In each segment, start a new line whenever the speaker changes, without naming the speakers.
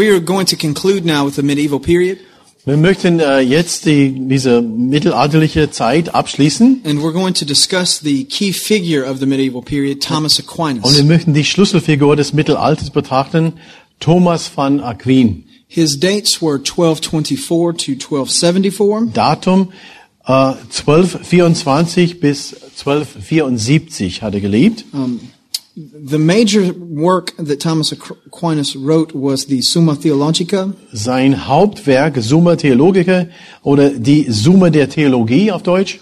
We are going to conclude now with the medieval period,
Wir möchten äh, jetzt die, diese mittelalterliche Zeit abschließen
and we're going to discuss the key figure of the medieval period, Thomas
und
Aquinas.
wir möchten die Schlüsselfigur des Mittelalters betrachten, Thomas von Aquin.
His dates were 1224 to 1274.
Datum äh, 1224 bis 1274 hat er gelebt.
The major work that Thomas Aquinas wrote was the Summa Theologica,
Sein Hauptwerk Summa Theologica oder die Summe der Theologie auf Deutsch.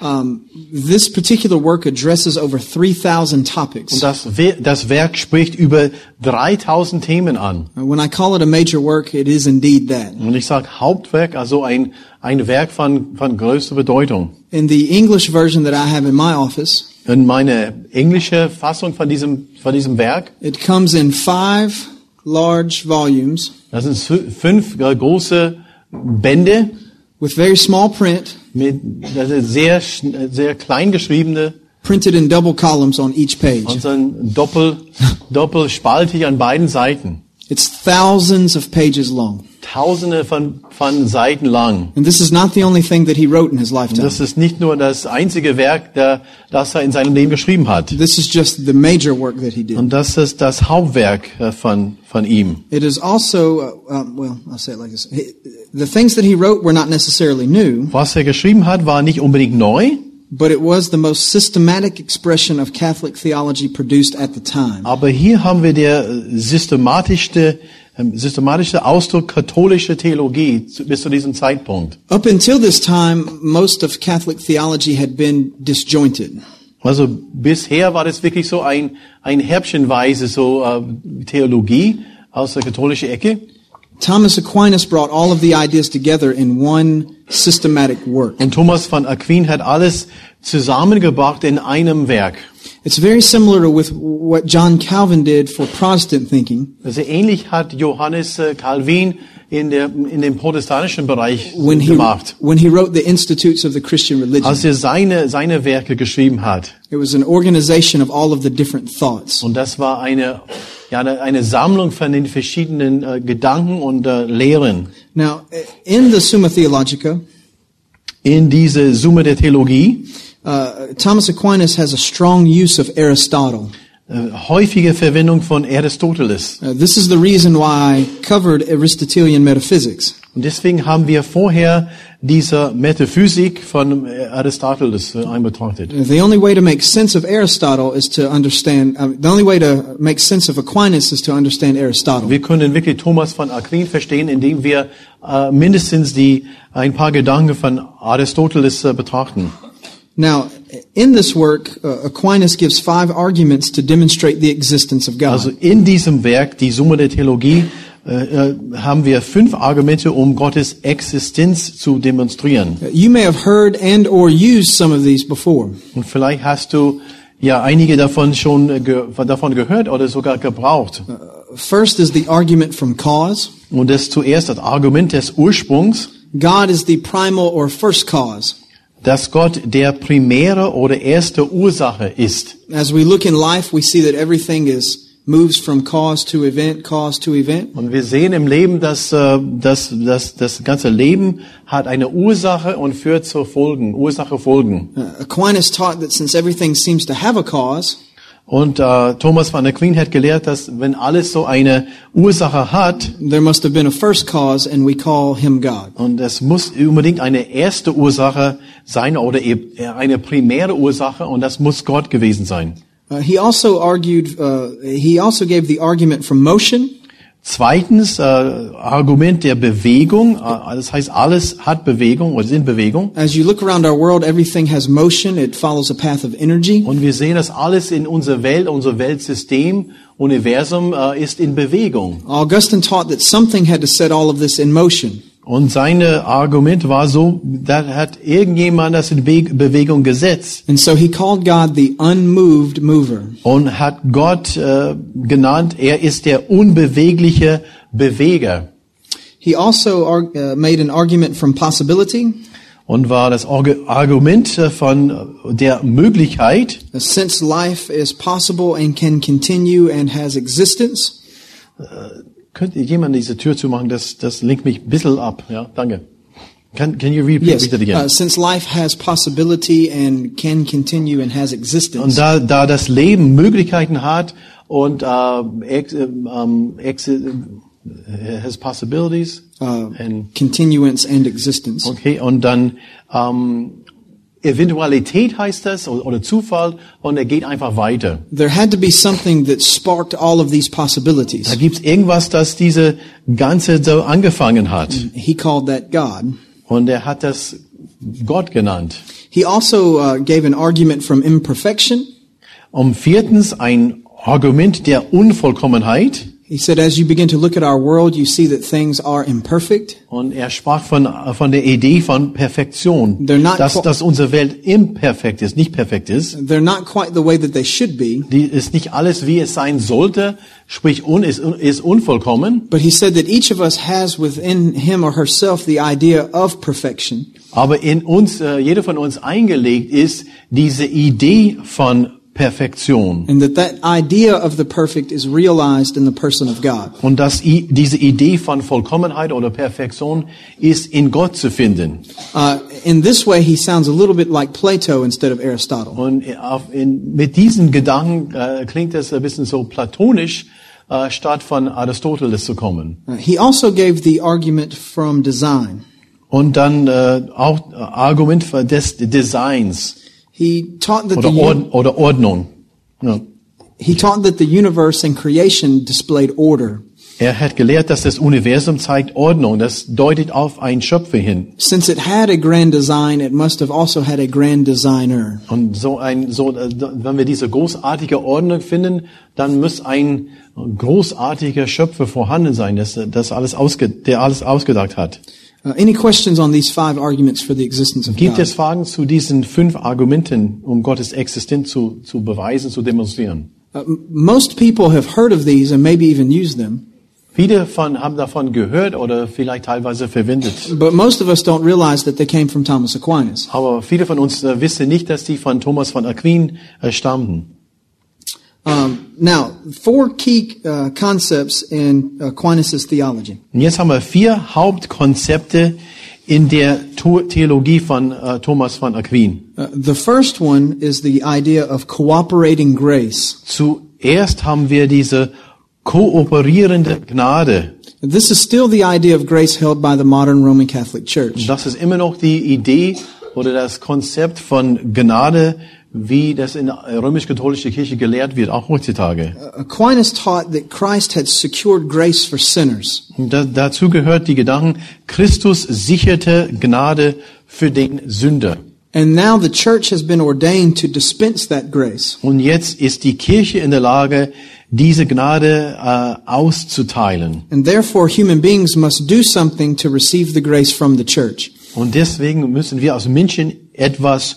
Um, this particular work addresses over 3,000 topics.
Und das, das Werk spricht über 3000 Themen an.
When I call it a major work, it is indeed that.
Und ich sage Hauptwerk, also ein, ein Werk von, von größter Bedeutung.
In the English version that I have in my office,
Und meine englische Fassung von diesem, von diesem Werk,
it comes in five large volumes
das sind fü- fünf große Bände
with very small print,
mit das ist sehr, sehr klein geschriebene
printed in double columns on each page.
und dann doppel, doppelspaltig an beiden Seiten.
It's thousands of pages long.
Tausende von, von Seiten lang.
And this is not the only thing that he wrote in his lifetime.
Das ist nicht nur das einzige Werk, der, das er in seinem Leben geschrieben hat.
This is just the major work that he did.
Und das ist das Hauptwerk äh, von, von ihm.
It is also, uh, um, well, I'll say it like this. He- The things that he wrote were not necessarily new,
Was er geschrieben hat, war nicht unbedingt neu,
but it was the most systematic expression of Catholic theology produced at the time.
aber hier haben wir der äh, systematischste, ähm, systematische Ausdruck katholischer Theologie bis zu diesem Zeitpunkt.
Up until this time, most of Catholic theology had been disjointed.
Also bisher war das wirklich so ein, ein Häppchenweise so äh, Theologie aus der katholischen Ecke.
Thomas Aquinas brought all of the ideas together in one systematic work.
And Thomas von Aquin hat alles zusammengebracht in einem Werk.
It's very similar to with what John Calvin did for Protestant thinking
Also ähnlich hat Johannes äh, Calvin in, der, in dem protestantischen Bereich
when he,
gemacht.
when he wrote the Institutes of the Christian Religion.
Als er seine, seine Werke geschrieben hat.
It was an organization of all of the different thoughts.
Und das war eine, ja, eine, Sammlung von den verschiedenen äh, Gedanken und äh, Lehren.
Now, in the Summa Theologica,
In diese Summe der Theologie,
uh, Thomas Aquinas has a strong use of Aristotle.
äh, häufige Verwendung von Aristoteles.
Uh, this is the reason why I covered Aristotelian metaphysics.
Und deswegen haben wir vorher diese Metaphysik von äh, Aristoteles äh, einbetrachtet.
The only way to make sense of Aristotle is to understand, uh, the only way to make sense of Aquinas is to understand Aristotle.
Wir können wirklich Thomas von Aquin verstehen, indem wir äh, mindestens die ein paar Gedanken von Aristoteles äh, betrachten.
Now, in this work, uh, Aquinas gives five arguments to demonstrate the existence of God.
Also in diesem Werk, die Summe der Theologie, äh, äh, haben wir fünf Argumente, um Gottes Existenz zu demonstrieren.
Uh, You may have heard and or used some of these before.
Und vielleicht hast du ja einige davon schon äh, ge davon gehört oder sogar gebraucht.
First is the argument from cause.
Und das zuerst das Argument des Ursprungs,
God is the primal or first cause.
dass Gott der primäre oder erste Ursache ist.
As we look in life, we see that everything is moves from cause to event, cause to event.
Und wir sehen im Leben, dass, äh, dass, dass das ganze Leben hat eine Ursache und führt zu Folgen, Ursache Folgen.
Uh, Aquinas taught that since everything seems to have a cause,
Und äh, Thomas van der Queen hat gelehrt, dass wenn alles so eine Ursache hat,
there must have been a first cause, and we call him God.
und es muss unbedingt eine erste Ursache sein oder eben eine primäre Ursache und das muss Gott gewesen sein.
Uh, he also argued, uh, he also gave the argument from motion,
Zweitens, äh, Argument der Bewegung, äh, das heißt, alles hat Bewegung oder ist in Bewegung.
As you look around our world, everything has motion. It follows a path of energy.
Und wir sehen, dass alles in unserer Welt, unser Weltsystem, Universum äh, ist in Bewegung.
Augustine taught that something had to set all of this in motion.
Und seine Argument war so, da hat irgendjemand das in Be Bewegung gesetzt
And so he called God the unmoved mover.
und hat Gott äh, genannt, er ist der unbewegliche Beweger.
He also uh, made an argument from possibility.
Und war das Argu- Argument äh, von äh, der Möglichkeit,
Since life is possible and can continue and has existence,
könnte jemand diese Tür zumachen, das, das lenkt mich ein bisschen ab. Ja, danke. Can, can you repeat,
yes,
it again?
uh, since life has possibility and can continue and has
Und
existence,
da, da das Leben Möglichkeiten hat und äh, ex, ähm, ex, äh, has possibilities
uh,
and
continuance and existence.
okay und dann ähm, Eventualität heißt das oder, Zufall und er geht einfach weiter.
There had to be something that sparked all of these possibilities.
Da gibt's irgendwas, das diese ganze so angefangen hat
He called that God.
und er hat das Gott genannt.
He also uh, gave an argument from imperfection.
Um viertens ein Argument der Unvollkommenheit.
He said, as you begin to look at our world, you see that things are imperfect.
Und er sprach von, von der Idee von Perfektion,
They're not
dass, dass unsere Welt imperfekt ist, nicht perfekt ist.
They're not quite the way that they should be.
Die ist nicht alles, wie es sein sollte, sprich un, ist, ist unvollkommen.
But he said that each of us has within him or herself the idea of perfection.
Aber in uns, äh, jeder von uns eingelegt ist diese Idee von Perfektion.
And that that idea of the perfect is realized in the person of God.
Und dass diese Idee von Vollkommenheit oder Perfektion ist in Gott zu finden.
Uh, in this way, he sounds a little bit like Plato instead of Aristotle.
Und auf, in, mit diesen Gedanken äh, klingt es ein bisschen so platonisch, äh, statt von Aristoteles zu kommen.
Uh, he also gave the argument from design.
Und dann äh, auch äh, Argument des Designs
He taught that
oder,
the
Ord oder Ordnung. Ja.
he taught that the universe and creation displayed order.
Er hat gelehrt, dass das Universum zeigt Ordnung. Das deutet auf einen Schöpfer hin.
Since it had a grand design, it must have also had a grand designer.
Und so ein, so, äh, wenn wir diese großartige Ordnung finden, dann muss ein großartiger Schöpfer vorhanden sein, das, das alles ausge, der alles ausgedacht hat.
Uh, any questions on these five arguments for the existence of
Gibt
God?
es Fragen zu diesen fünf Argumenten, um Gottes Existenz zu, zu beweisen, zu demonstrieren?
Uh, most people have heard of these and maybe even used them,
Viele von, haben davon gehört oder vielleicht teilweise verwendet.
but most of us don't realize that they came from Thomas Aquinas.
Aber viele von uns äh, wissen nicht, dass die von Thomas von Aquin äh, stammten.
Um, now, four key uh, concepts in Aquinas' theology.
Und jetzt haben wir vier Hauptkonzepte in der Theologie von äh, Thomas von Aquin.
Uh, the first one is the idea of cooperating grace.
Zuerst haben wir diese kooperierende Gnade.
This is still the idea of grace held by the modern Roman Catholic Church.
Das ist immer noch die Idee oder das Konzept von Gnade, wie das in der römisch-katholischen Kirche gelehrt wird, auch heutzutage.
Aquinas taught that Christ had secured grace for sinners.
Und da, dazu gehört die Gedanken, Christus sicherte Gnade für den Sünder.
And now the church has been ordained to dispense that grace.
Und jetzt ist die Kirche in der Lage, diese Gnade äh, auszuteilen.
And therefore human beings must do something to receive the grace from the church.
Und deswegen müssen wir als Menschen etwas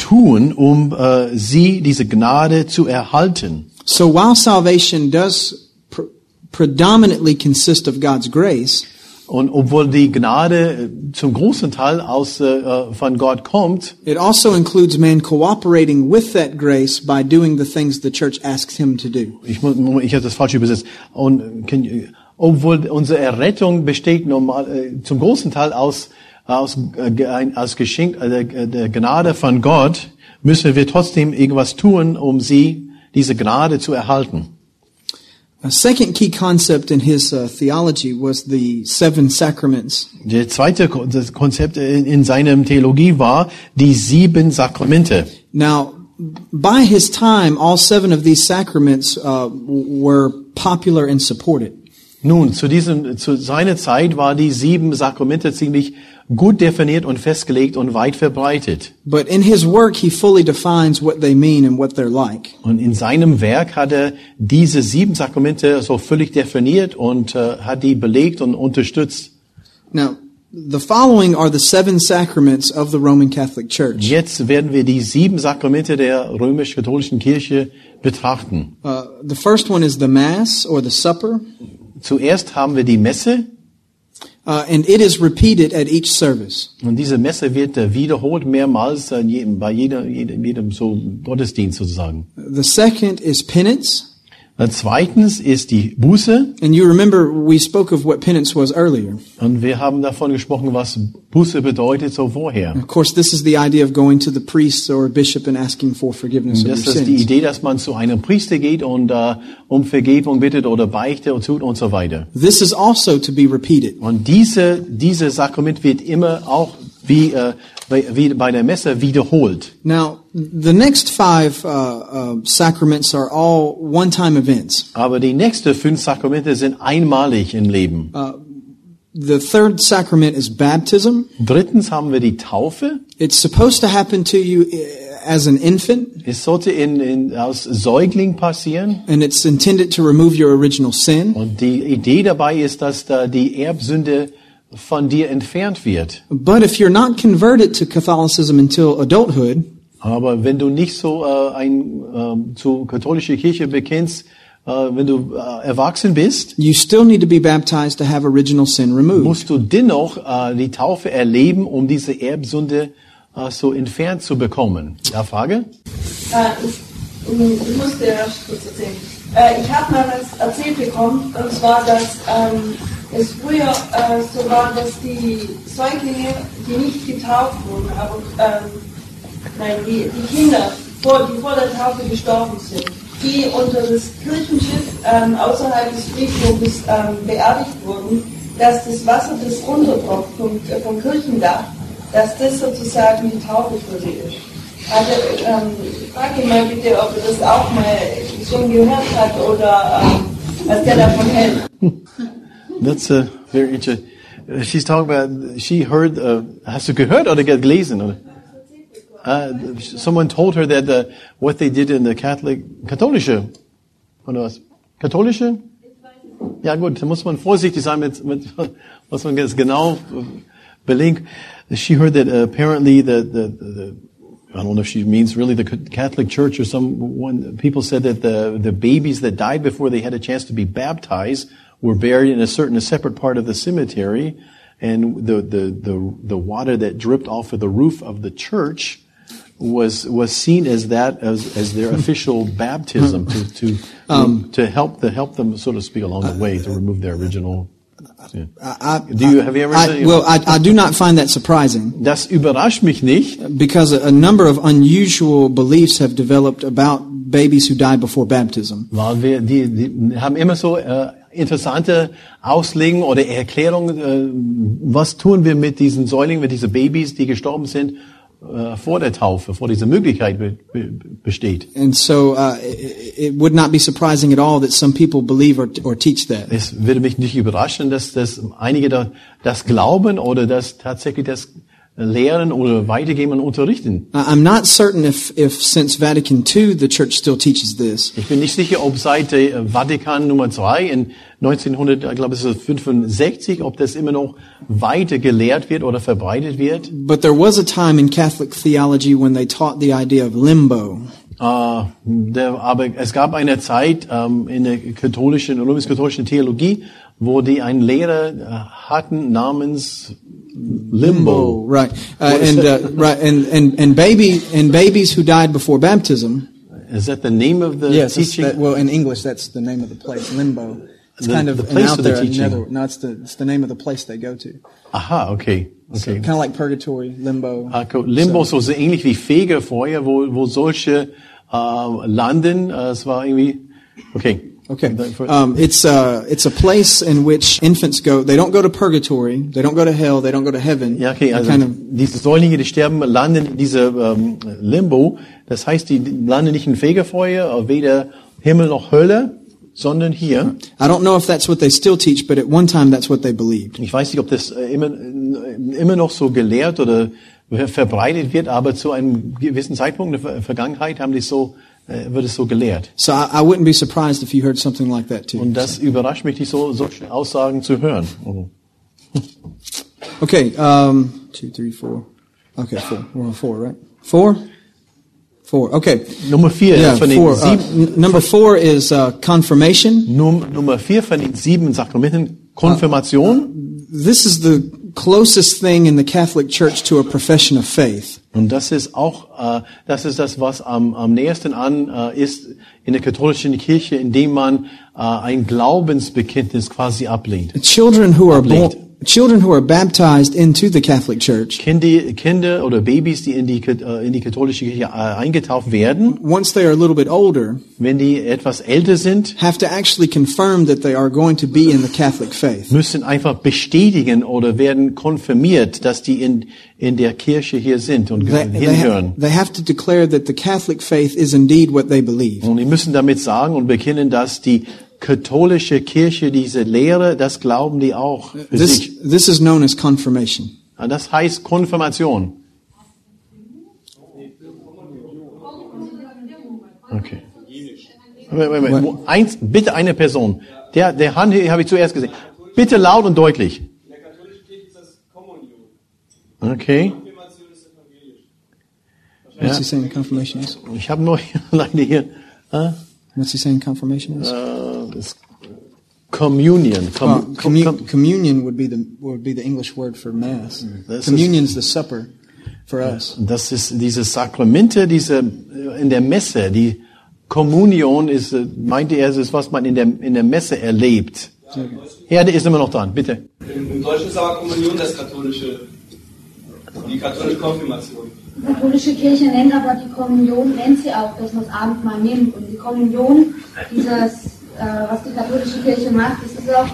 tun, um äh, sie, diese Gnade zu erhalten.
So while salvation does pr- predominantly consist of God's grace,
Und obwohl die Gnade äh, zum großen Teil aus, äh, von Gott kommt,
it also includes man cooperating with that grace by doing the things the church asks him to do.
ich, mu- ich habe das falsch übersetzt, und, obwohl unsere Errettung besteht normal, äh, zum großen Teil aus, aus, äh, aus Geschenk äh, der, der Gnade von Gott, müssen wir trotzdem irgendwas tun, um sie diese Gnade zu erhalten.
A second key concept in his uh, theology was the seven sacraments.
Der zweite Konzept in, in seiner Theologie war die sieben Sakramente.
Now, by his time, all seven of these sacraments uh, were popular and supported.
Nun, zu diesem, zu seiner Zeit war die sieben Sakramente ziemlich gut definiert und festgelegt und weit verbreitet.
But in his work, he fully defines what they mean and what they're like.
Und in seinem Werk hat er diese sieben Sakramente so völlig definiert und äh, hat die belegt und unterstützt.
Now, the following are the seven sacraments of the Roman Catholic Church.
Jetzt werden wir die sieben Sakramente der römisch-katholischen Kirche betrachten.
Uh, the first one is the Mass or the Supper,
Zuerst haben wir die Messe
uh, and it is repeated at each service.
und diese Messe wird äh, wiederholt mehrmals jedem, bei jeder, jedem, jedem so Gottesdienst sozusagen.
The second is penance.
Dann zweitens ist die Buße
And you remember we spoke of what penance was earlier.
und wir haben davon gesprochen, was Buße bedeutet so vorher.
Of course, this is the idea of going to the priest or bishop and asking for forgiveness your
Das ist die. Idee, dass man zu einem Priester geht und äh, um Vergebung bittet oder Beichte und tut und so weiter.
This is also to be repeated.
Und diese, diese Sakrament wird immer auch wie, äh, bei, der Messe wiederholt.
Now, the next five uh, uh, sacraments are all one-time events.
Aber die nächsten fünf Sakramente sind einmalig im Leben.
The third sacrament is baptism.
Drittens haben wir die Taufe.
It's supposed to happen to you uh, as an infant,
Es sollte in, in, aus Säugling passieren.
and it's intended to remove your original sin.
Und die Idee dabei ist, dass da die Erbsünde von dir entfernt wird.
But if you're not converted to Catholicism until adulthood,
Aber wenn du nicht so äh, ein, äh, zu katholischer Kirche bekennst, äh, wenn du äh, erwachsen bist,
you still need to be baptized to have original sin removed.
musst du dennoch äh, die Taufe erleben, um diese Erbsünde äh, so entfernt zu bekommen. Ja, Frage?
Äh, ich, ich musste erst kurz erzählen. Äh, ich habe mal was erzählt bekommen, und zwar, dass ähm, es früher äh, so war, dass die Säuglinge, die nicht getauft wurden, aber ähm, nein, die, die Kinder, vor, die vor der Taufe gestorben sind, die unter das Kirchenschiff ähm, außerhalb des Friedhofes ähm, beerdigt wurden, dass das Wasser, das runtertropft vom, vom Kirchendach, dass das sozusagen die Taufe für sie ist. Also, ähm, frage mal bitte, ob er das auch mal schon gehört hat oder ähm, was der davon hält.
That's uh, very interesting. Uh, She's talking about, she heard, uh, hast du gehört oder gelesen? Oder? Uh, someone told her that uh, what they did in the Catholic, katholische, oder was? Katholische? Ja gut, da muss man vorsichtig sein mit, mit was man jetzt genau belingt. She heard that uh, apparently the, the, the, I don't know if she means really the Catholic Church or someone, people said that the, the babies that died before they had a chance to be baptized were buried in a certain, a separate part of the cemetery. And the, the, the, the water that dripped off of the roof of the church was, was seen as that, as, as their official baptism to, to, um, to help, the, help them, so to speak, along the way to remove their original sin.
I,
Do you, have you ever,
I, well, I, I do not find that surprising
das überrascht mich nicht,
because a, a number of unusual beliefs have developed about babies who died before baptism.
weil wir, die, die haben immer so äh, interessante Auslegungen oder Erklärungen, äh, was tun wir mit diesen Säulingen, mit diesen Babys, die gestorben sind, äh, vor der Taufe, vor dieser Möglichkeit be, be, besteht.
And so uh, it, would not be surprising at all that some people believe or, or teach that.
Es würde mich nicht überraschen, dass, dass einige da, das glauben oder das tatsächlich das lehren oder weitergeben und unterrichten.
I'm not certain if, if since Vatican II the church still teaches this.
Ich bin nicht sicher, ob seit äh, Vatikan Nummer zwei in 1900, ich glaube es ist 65, ob das immer noch weiter gelehrt wird oder verbreitet wird.
But there was a time in Catholic theology when they taught the idea of limbo.
Äh, der, aber es gab eine Zeit ähm, in der katholischen, römisch-katholischen Theologie, wo die einen Lehrer äh, hatten namens Limbo.
right? Uh, and uh, right, and and and baby and babies who died before baptism.
Is that the name of the
Yes,
teaching?
that, well, in English, that's the name of the place, limbo. It's
The-
kind of
the
an
place
out
of the
there.
teaching.
Another, no, it's the it's the name of the place they go to.
Aha, okay.
So,
okay.
kind of like purgatory, limbo.
Ah, Limbo so, so ähnlich wie Fegefeuer, wo, wo solche äh, landen. Äh, es war irgendwie, okay.
Okay. Um, it's a it's a place in which infants go. They don't go to purgatory. They don't go to hell. They don't go to heaven.
Ja, okay, also
kind of
diese Säuglinge, die sterben, landen in diese ähm, Limbo. Das heißt, die landen nicht in Fegefeuer, weder Himmel noch Hölle, sondern hier.
I don't know if that's what they still teach, but at one time that's what they believed.
Ich weiß nicht, ob das äh, immer, äh, immer noch so gelehrt oder verbreitet wird, aber zu einem gewissen Zeitpunkt in der Ver- Vergangenheit haben die so, äh, wird es so gelehrt.
So I, I wouldn't be surprised if you heard something like that too.
Und das überrascht mich, so, solche Aussagen zu hören. Mhm.
Okay, um, two, three, four. Okay, four. We're on four, right? Four? Four. Okay.
Nummer vier
Yeah,
von den
four. Uh,
sieben,
n- number four is uh, confirmation.
Num, Nummer vier von den sieben Sakramenten, Konfirmation.
This is the closest thing in the Catholic Church to a profession of faith.
Und das ist auch, äh, das ist das, was am, am nächsten an äh, ist in der katholischen Kirche, indem man äh, ein Glaubensbekenntnis quasi ablehnt.
Children who are born,
Ablegt.
Children who are baptized into the Catholic Church,
Kinder, Kinder oder Babys, die in die, äh, in die katholische Kirche äh, eingetauft werden,
once they are a little bit older,
wenn die etwas älter sind,
have to actually confirm that they are going to be in the Catholic faith.
müssen einfach bestätigen oder werden konfirmiert, dass die in, in der Kirche hier sind und
They, they,
hinhören.
they have to declare that the Catholic faith is indeed what they believe.
Und die müssen damit sagen und bekennen, dass die katholische Kirche diese Lehre, das glauben die auch
This, this is known as confirmation.
Ja, Das heißt Konfirmation. Okay. Wait, wait, wait. Eins, bitte eine Person. Der, der Hand hier habe ich zuerst gesehen. Bitte laut und deutlich. Okay.
What's he saying confirmation is?
Ich habe nur leider hier äh,
What's he saying confirmation is?
Äh, das Communion. Com,
commu-
com,
communion would be the would be the English word for mass.
This is-
Communion's the supper for us.
Das ist diese Sakramente, diese äh, in der Messe, die Kommunion ist, äh, meinte er, es ist was man in der in der Messe erlebt. Ja, der ist immer noch dran, bitte.
Im, Im Deutschen ist aber Kommunion das katholische, die katholische Konfirmation.
Die katholische Kirche nennt aber die Kommunion, nennt sie auch, dass man das Abendmahl nimmt. Und die Kommunion, dieses, äh, was die katholische Kirche macht, das ist auch,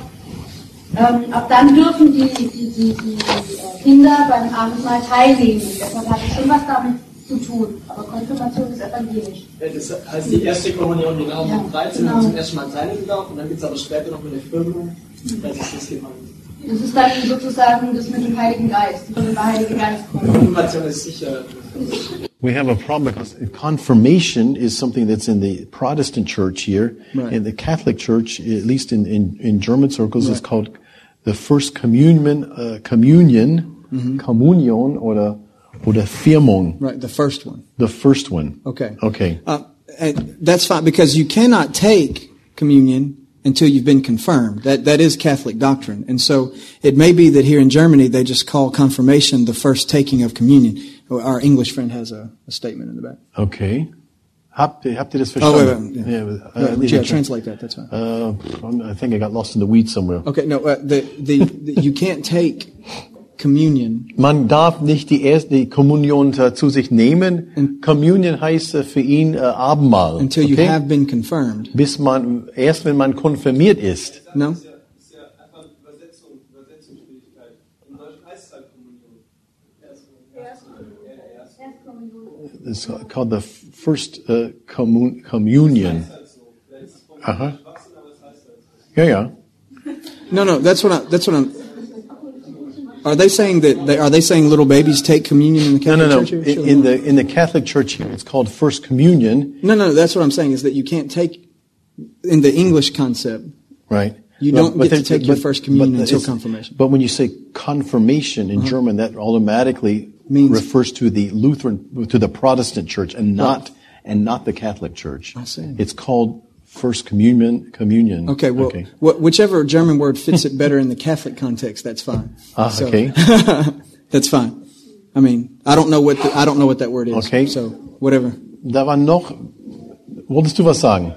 ähm, ab dann dürfen die, die, die, die äh, Kinder beim Abendmahl teilnehmen. Deshalb hat es schon was damit zu tun. Aber Konfirmation ist evangelisch.
Ja, Das heißt die erste Kommunion genau
Ja,
mit 13
genau.
zum ersten Mal Teile getauft und dann gibt es aber später noch mit der Firmung, das ist das gemeint.
Das ist dann sozusagen das mit dem Heiligen Geist, wenn der Heilige Geist kommt.
Konfirmation ist sicher.
We have a problem because confirmation is something that's in the Protestant church here.
Right.
In the Catholic church, at least in, in, in German circles, is called the first communion, uh, communion, Kommunion or the Firmung.
Right, the first one.
The first one.
Okay.
Okay.
Uh, that's fine because you cannot take communion until you've been confirmed. That that is Catholic doctrine, and so it may be that here in Germany they just call confirmation the first taking of communion. Our English friend has a, a statement in the back.
Okay. Habt, ihr- habt ihr das
Oh,
verstanden?
wait, wait, yeah.
uh,
Yeah, yeah, translate that. That's fine.
Uh, I think I got lost in the weeds somewhere.
Okay, no, uh, the, the the you can't take communion
Man darf nicht die erste Kommunion äh, zu sich nehmen. Communion heißt äh, für ihn äh, Abendmahl.
until you
okay?
have been confirmed.
Bis man erst wenn man konfirmiert ist.
No.
It's called the first uh, commun communion. Aha. Ja, ja.
No, no, that's what I, that's what I'm. Are they saying that they, are they saying little babies take communion in the
No,
Catholic
no, no.
Church? here?
In, in the in the Catholic Church here, it's called First Communion,
No, no, that's what I'm saying is that you can't take in the English concept.
right?
You
But-
don't
but
get to take your first communion
but
until confirmation. Uh-huh.
But when you say confirmation in German, that automatically
Means-
refers to the Lutheran, to the Protestant Church, and not and not the Catholic Church.
I see.
It's called First Communion. Communion.
Okay, well,
Okay.
wh- whichever German word fits it better in the Catholic context, that's fine.
Ah,
So-
okay.
that's fine. I mean, I don't know what the, I don't know what that word is.
Okay.
So whatever.
Da war noch. Wolltest du was sagen?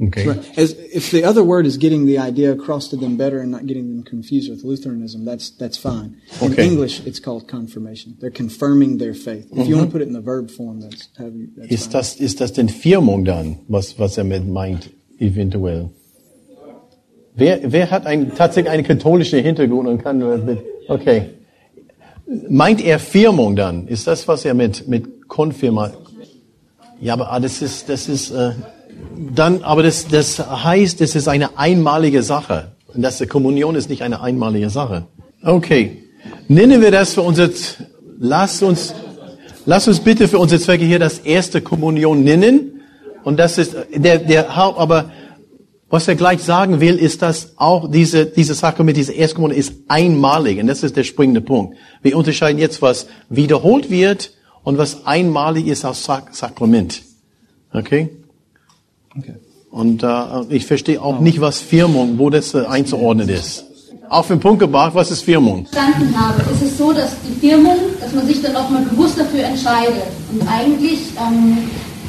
Okay.
Right. As, if the other word is getting the idea across to them better and not getting them confused with Lutheranism, that's that's fine. In
Okay.
English, it's called confirmation. They're confirming their faith. If you want to put it in the verb form, that's, that's
Ist
fine.
das, ist das denn Firmung dann, was, was er mit meint, eventuell? Wer, wer hat ein, tatsächlich einen katholischen Hintergrund und kann mit, okay. Meint er Firmung dann? Ist das, was er mit, mit Konfirma? Ja, aber ah, das ist, das ist, äh, dann, aber das, das heißt, es ist eine einmalige Sache. Und das, die Kommunion ist nicht eine einmalige Sache. Okay. Nennen wir das für unser, lasst uns, Lass uns bitte für unsere Zwecke hier das erste Kommunion nennen. Und das ist der, der Haupt, aber was er gleich sagen will, ist, dass auch diese, diese Sakrament, diese erste Kommunion ist einmalig. Und das ist der springende Punkt. Wir unterscheiden jetzt, was wiederholt wird und was einmalig ist als Sak Sakrament. Okay?
Okay.
Und äh, ich verstehe auch nicht, was Firmung, wo das äh, einzuordnen ist. Auf den Punkt gebracht, was ist Firmung?
verstanden habe, ist es so, dass die Firmung, dass man sich dann auch mal bewusst dafür entscheidet und eigentlich ähm,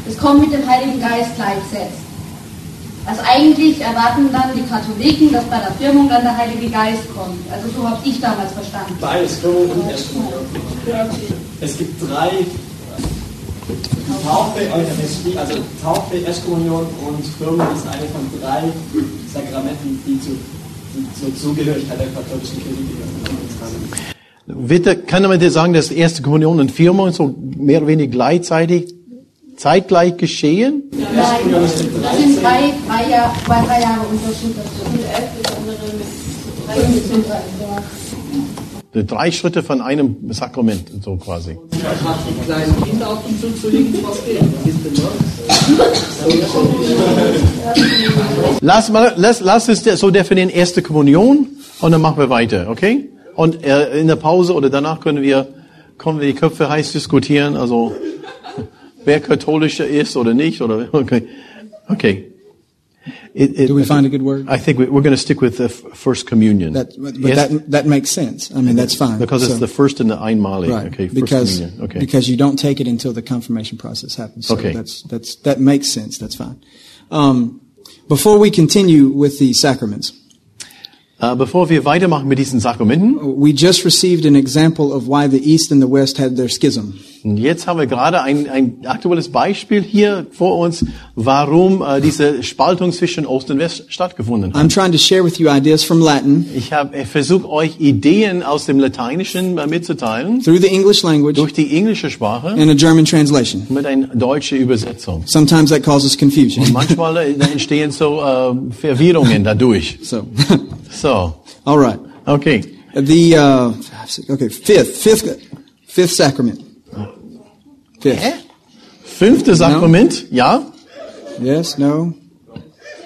das Kommen mit dem Heiligen Geist gleichsetzt. Also eigentlich erwarten dann die Katholiken, dass bei der Firmung dann der Heilige Geist kommt. Also so habe ich damals verstanden.
Beides, Firmung und Erstkommunion. Es gibt drei Taufe, Eucharistie, also Taufe, Erstkommunion und Firmung ist eine von drei Sakramenten, die, zu, die zur Zugehörigkeit der katholischen Kirche gehören.
Bitte, kann man dir sagen, dass erste Kommunion und Firmung so mehr oder weniger gleichzeitig, zeitgleich geschehen?
Nein, das sind drei, drei, Jahr, zwei, drei Jahre Unterschied dazu.
Drei Schritte von einem Sakrament, so quasi. Lass mal, lass, lass es der- so definieren, erste Kommunion, und dann machen wir weiter, okay? Und äh, in der Pause oder danach können wir, können wir die Köpfe heiß diskutieren, also wer katholischer ist oder nicht, oder okay, okay. It, it,
Do we find a good word?
I think we, we're going to stick with the f- first communion.
That, but
Yes,
that that makes sense. I mean, that's fine.
because it's the first in the einmalig.
right
Okay, first
because
communion. Okay.
because you don't take it until the confirmation process happens. So
Okay.
that's that's that makes sense. That's fine. Um, before we continue with the sacraments,
Äh, bevor wir weitermachen mit diesen Sakramenten,
we just received an example of why the East and the West had their schism.
Und Jetzt haben wir gerade ein, ein aktuelles Beispiel hier vor uns, warum äh, diese Spaltung zwischen Ost und West stattgefunden hat.
I'm trying to share with you ideas from Latin
Ich habe versucht, euch Ideen aus dem Lateinischen äh, mitzuteilen,
through the English language
durch die englische Sprache
and a German translation.
mit einer deutschen Übersetzung.
Sometimes that causes confusion.
Manchmal äh, entstehen so äh, Verwirrungen dadurch.
So,
So,
all right.
okay.
The uh, okay fifth fifth fifth sacrament. Fifth.
Fünfte Sakrament, ja?
Yes. No.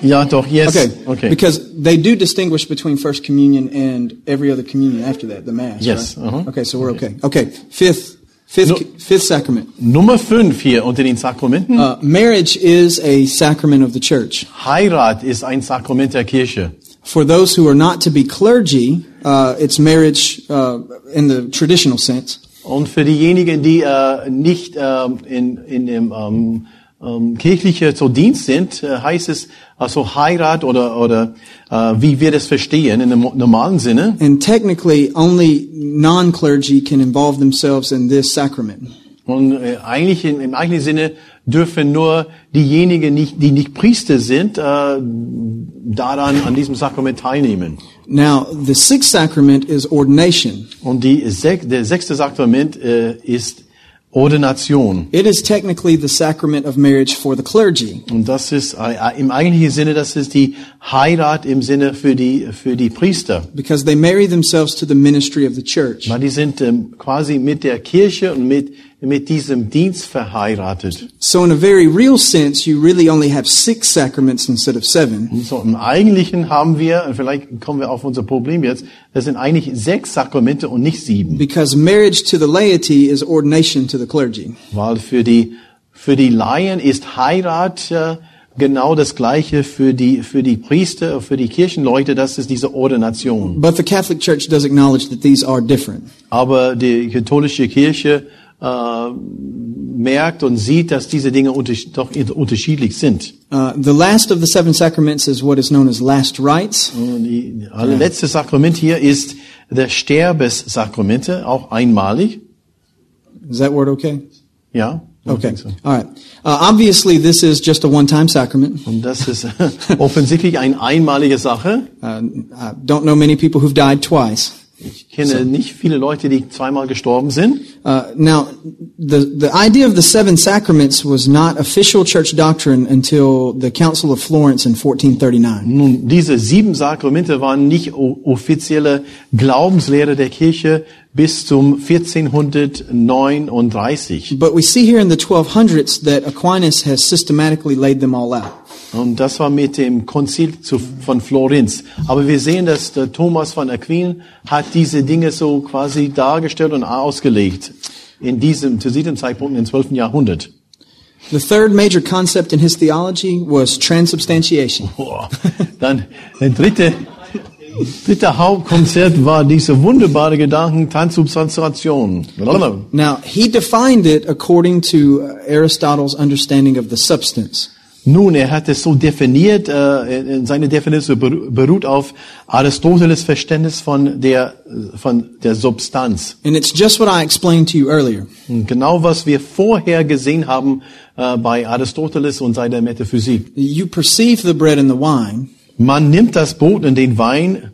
Ja, doch, yes.
Okay.
okay.
Because they do distinguish between First Communion and every other communion after that, the Mass.
Yes,
right?
uh-huh.
Okay, so we're okay. Okay. Fifth, fifth,
No.
fifth sacrament.
Nummer fünf hier unter den Sakramenten.
Uh, marriage is a sacrament of the church.
Heirat ist ein Sakrament der Kirche.
For those who are not to be clergy, uh, it's marriage uh, in the traditional sense.
Und für diejenigen, die äh, nicht ähm, in, in dem ähm, ähm, kirchliche so Dienst sind, äh, heißt es also Heirat oder oder äh, wie wir das verstehen in dem normalen Sinne.
And technically, only non-clergy can involve themselves in this sacrament.
Und äh, eigentlich in, im eigentlichen Sinne dürfen nur diejenigen, nicht, die nicht Priester sind, äh, daran an diesem Sakrament teilnehmen.
Now, the sixth sacrament is ordination.
Und die sech, der sechste Sakrament äh, ist Ordination.
It is technically the sacrament of marriage for the clergy.
Und das ist äh, im eigentlichen Sinne, das ist die Heirat im Sinne für die für die Priester.
because they marry themselves to the ministry of the church.
Weil die sind ähm, quasi mit der Kirche und mit mit diesem Dienst verheiratet.
So in a very real sense, you really only have six sacraments instead of seven.
So im Eigentlichen haben wir, und vielleicht kommen wir auf unser Problem jetzt, das sind eigentlich sechs Sakramente und nicht sieben.
Because marriage to the laity is ordination to the clergy.
Weil für die für die Laien ist Heirat äh, genau das gleiche für die für die Priester, für die Kirchenleute, das ist diese Ordination.
But the Catholic Church does acknowledge that these are different.
Aber die katholische Kirche äh, merkt und sieht, dass diese Dinge unters doch unterschiedlich sind.
Uh, the last of the seven sacraments is what is known as last rites.
Und die allerletzte Sakrament hier ist der Sterbessakramente, auch einmalig.
Is that word okay?
Ja.
Okay.
so.
All right. Uh, obviously, this is just a one-time sacrament.
Und das ist offensichtlich eine einmalige Sache.
Uh, I don't know many people who've died twice.
Ich kenne nicht viele Leute, die zweimal gestorben sind.
Uh, now, the the idea of the seven sacraments was not official church doctrine until the Council of Florence in 1439.
Nun, diese sieben Sakramente waren nicht offizielle Glaubenslehre der Kirche bis zum 1439.
But we see here in the 1200s that Aquinas has systematically laid them all out.
Und das war mit dem Konzil zu, von Florenz. Aber wir sehen, dass der Thomas von Aquin hat diese Dinge so quasi dargestellt und ausgelegt. In diesem, zu diesem Zeitpunkt im 12. Jahrhundert.
The third major concept in his theology was transubstantiation.
Boah. Dann der dritte, dritte Hauptkonzept war diese wunderbare Gedanken Transubstantiation.
Now, he defined it according to Aristotle's understanding of the substance.
Nun, er hat es so definiert, äh, seine Definition beru- beruht auf Aristoteles Verständnis von der, von der Substanz.
And it's just what I explained to you earlier.
Genau was wir vorher gesehen haben äh, bei Aristoteles und seiner Metaphysik.
You perceive the bread and the wine.
Man nimmt das Brot und den Wein,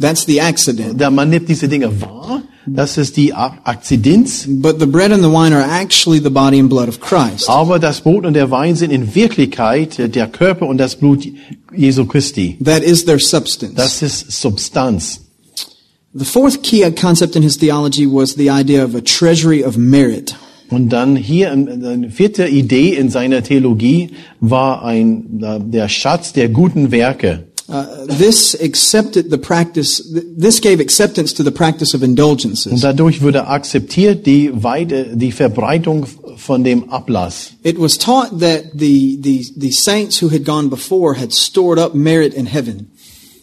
That's the accident.
man nimmt diese Dinge wahr, das ist die Akzidenz,
But the bread and the wine are actually the body and blood of Christ.
aber das Brot und der Wein sind in Wirklichkeit äh, der Körper und das Blut Jesu Christi.
That is their substance.
Das ist Substanz.
The fourth key concept in his theology was the idea of a treasury of merit.
Und dann hier ähm, eine vierte Idee in seiner Theologie war ein äh, der Schatz der guten Werke.
Uh, this accepted the practice, th- this gave acceptance to the practice of
Und
indulgences.
dadurch wurde akzeptiert die Weite, die Verbreitung von dem Ablass.
It was taught that the, the, the saints who had gone before had stored up merit in heaven.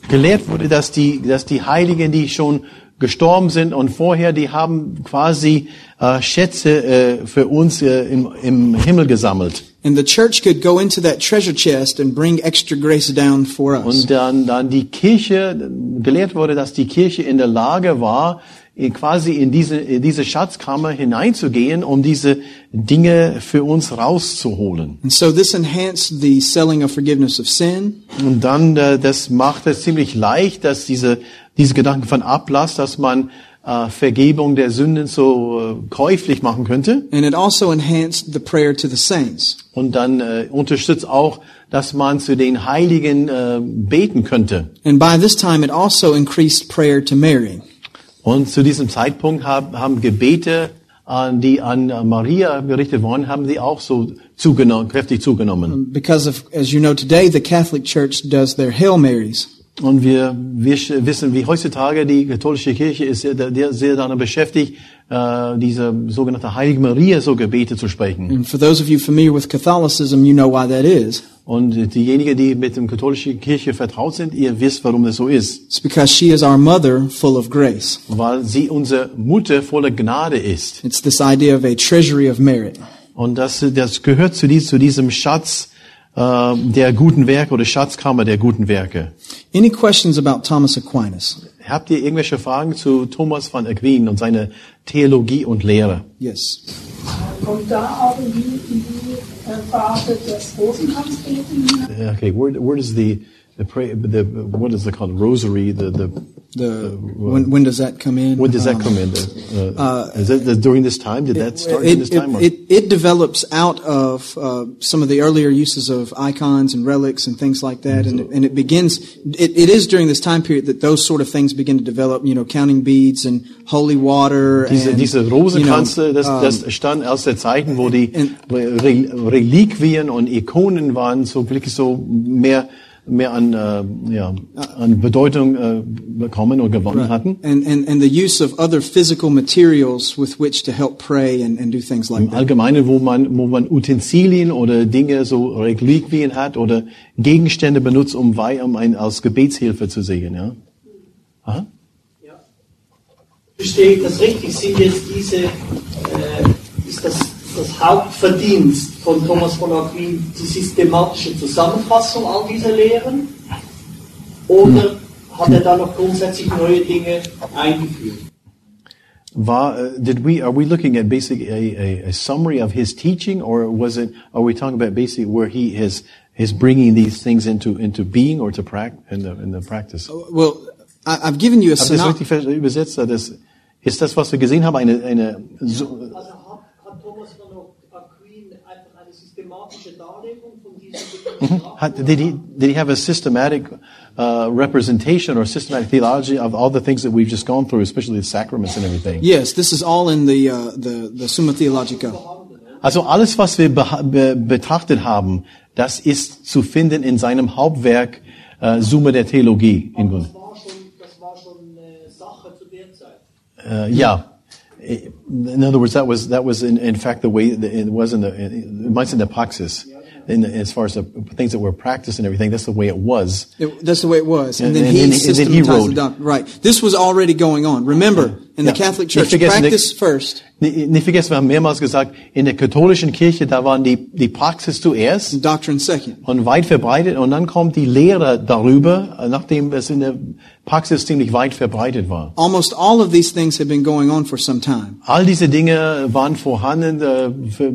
Gelehrt wurde, dass die, dass die Heiligen, die schon gestorben sind und vorher, die haben quasi äh, Schätze äh, für uns äh, im, im Himmel gesammelt.
And the church could go into that treasure chest and bring extra grace down for us.
Und dann, dann die Kirche, gelehrt wurde, dass die Kirche in der Lage war, quasi in diese, in diese Schatzkammer hineinzugehen, um diese Dinge für uns rauszuholen.
And so this enhanced the selling of forgiveness of sin.
Und dann, äh, das macht es ziemlich leicht, dass diese, diese Gedanken von Ablass, dass man äh, Vergebung der Sünden so äh, käuflich machen könnte.
And it also enhanced the prayer to the saints.
Und dann äh, unterstützt auch, dass man zu den Heiligen äh, beten könnte.
And by this time, it also increased prayer to Mary.
Und zu diesem Zeitpunkt haben, haben Gebete, an die an Maria gerichtet worden, haben sie auch so zugenommen, kräftig zugenommen.
Because of, as you know today, the Catholic Church does their Hail Marys.
Und wir, wissen, wie heutzutage die katholische Kirche ist sehr, sehr daran beschäftigt, äh, diese sogenannte Heilige Maria so Gebete zu sprechen.
And for those of you familiar with Catholicism, you know why that is.
Und diejenigen, die mit der katholischen Kirche vertraut sind, ihr wisst, warum das so ist.
It's because she is our mother full of grace.
Weil sie unsere Mutter voller Gnade ist.
It's this idea of a treasury of merit.
Und das, das gehört zu, dies, zu diesem Schatz äh, der guten Werke oder Schatzkammer der guten Werke.
Any questions about Thomas Aquinas?
Habt ihr irgendwelche Fragen zu Thomas von Aquin und seiner Theologie und Lehre?
Yes.
Kommt da auch in die, die äh, Phase des Rosenkranzbeten?
Okay, where, where does the, the, pray, the what is it called? Rosary, the, the,
The when, when does that come in?
when does that
Um,
come in? The, uh, is that the, during this time? Did that start
it,
in this time? or-
it, it, it develops out of uh, some of the earlier uses of icons and relics and things like that, and, it, and it begins. It, it is during this time period that those sort of things begin to develop. You know, counting beads and holy water.
Diese,
and,
diese
you know,
Rosenkranze, das,
um,
das stand aus der Zeiten, wo die Re Reliquien und Ikonen waren, so wirklich so mehr, mehr an, äh, ja, an Bedeutung äh, bekommen oder gewonnen hatten.
and, and, and the use of other physical materials with which to help pray and, and do things like
Im
that.
Allgemeinen, wo man, wo man Utensilien oder Dinge, so Reliquien hat oder Gegenstände benutzt, um um ein, als Gebetshilfe zu sehen, ja. Aha.
Verstehe ich das richtig? Sind jetzt diese äh,
Hauptverdienst von Thomas von Aquin die systematische Zusammenfassung all dieser Lehren? Oder hat er da noch grundsätzlich neue Dinge eingeführt?
War, uh, did we, are we looking at basically a, a, a summary of his teaching or was it, are we talking about basically where he is, is bringing these things into, into being or to prac, in the, in the practice?
Well, I, I've given you a
Habt ihr das
synopsis.
richtig übersetzt? Das, ist das, was wir gesehen haben, eine, eine, so,
Also systematische Darlegung von diesen Dingen gemacht?
Had- Did he, did he have a systematic uh, representation or systematic theology of all the things that we've just gone through, especially the sacraments and everything?
Yes, this is all in the uh, the the Summa Theologica.
Also alles, was wir be betrachtet haben, das ist zu finden in seinem Hauptwerk äh, Summe der Theologie. In Grund.
Das war schon, das war schon Sache zu der Zeit.
Äh, ja. In other words, that was that was in, in fact the way that it was in the it might in the praxis. In, as far as the things that were practiced and everything, that's the way it was.
It- that's the way it was, and,
And-
then
and
he
and then he
systematized
wrote.
the doctrine. Right. This was already going on. Remember, in the
Yeah.
Catholic Church, practice first,
Nicht nicht vergessen, wir haben mehrmals gesagt, in der katholischen Kirche, da waren die, die Praxis zuerst
and doctrine second.
und weit verbreitet und dann kommt die Lehre darüber, nachdem es in der Praxis ziemlich weit verbreitet war.
Almost all of these things have been going on for some time.
All diese Dinge waren vorhanden äh, für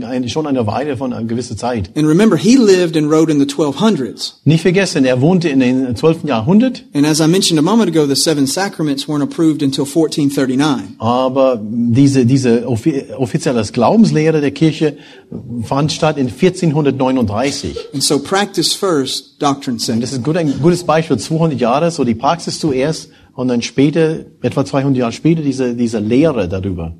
eine, schon eine Weile von einer gewissen Zeit.
And remember, he lived and wrote in the 1200s.
Nicht vergessen, er wohnte in den 12. Jahrhundert,
And as I mentioned a moment ago, the seven sacraments weren't approved until 1439.
aber diese, diese offi offizielle Glaubenslehre der Kirche fand statt in 1439.
And so practice first, doctrine
Und
second.
das ist ein gut- ein gutes Beispiel, 200 Jahre, so die Praxis zuerst und dann später, etwa 200 Jahre später, diese, diese Lehre darüber.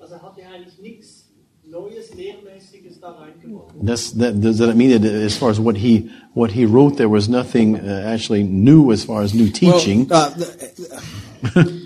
Also hat er eigentlich nichts Neues, Lehrmäßiges da reingebracht.
That's, that, does that mean that as far as what he, what he wrote, there was nothing uh, actually new as far as new teaching?
Well, uh, th-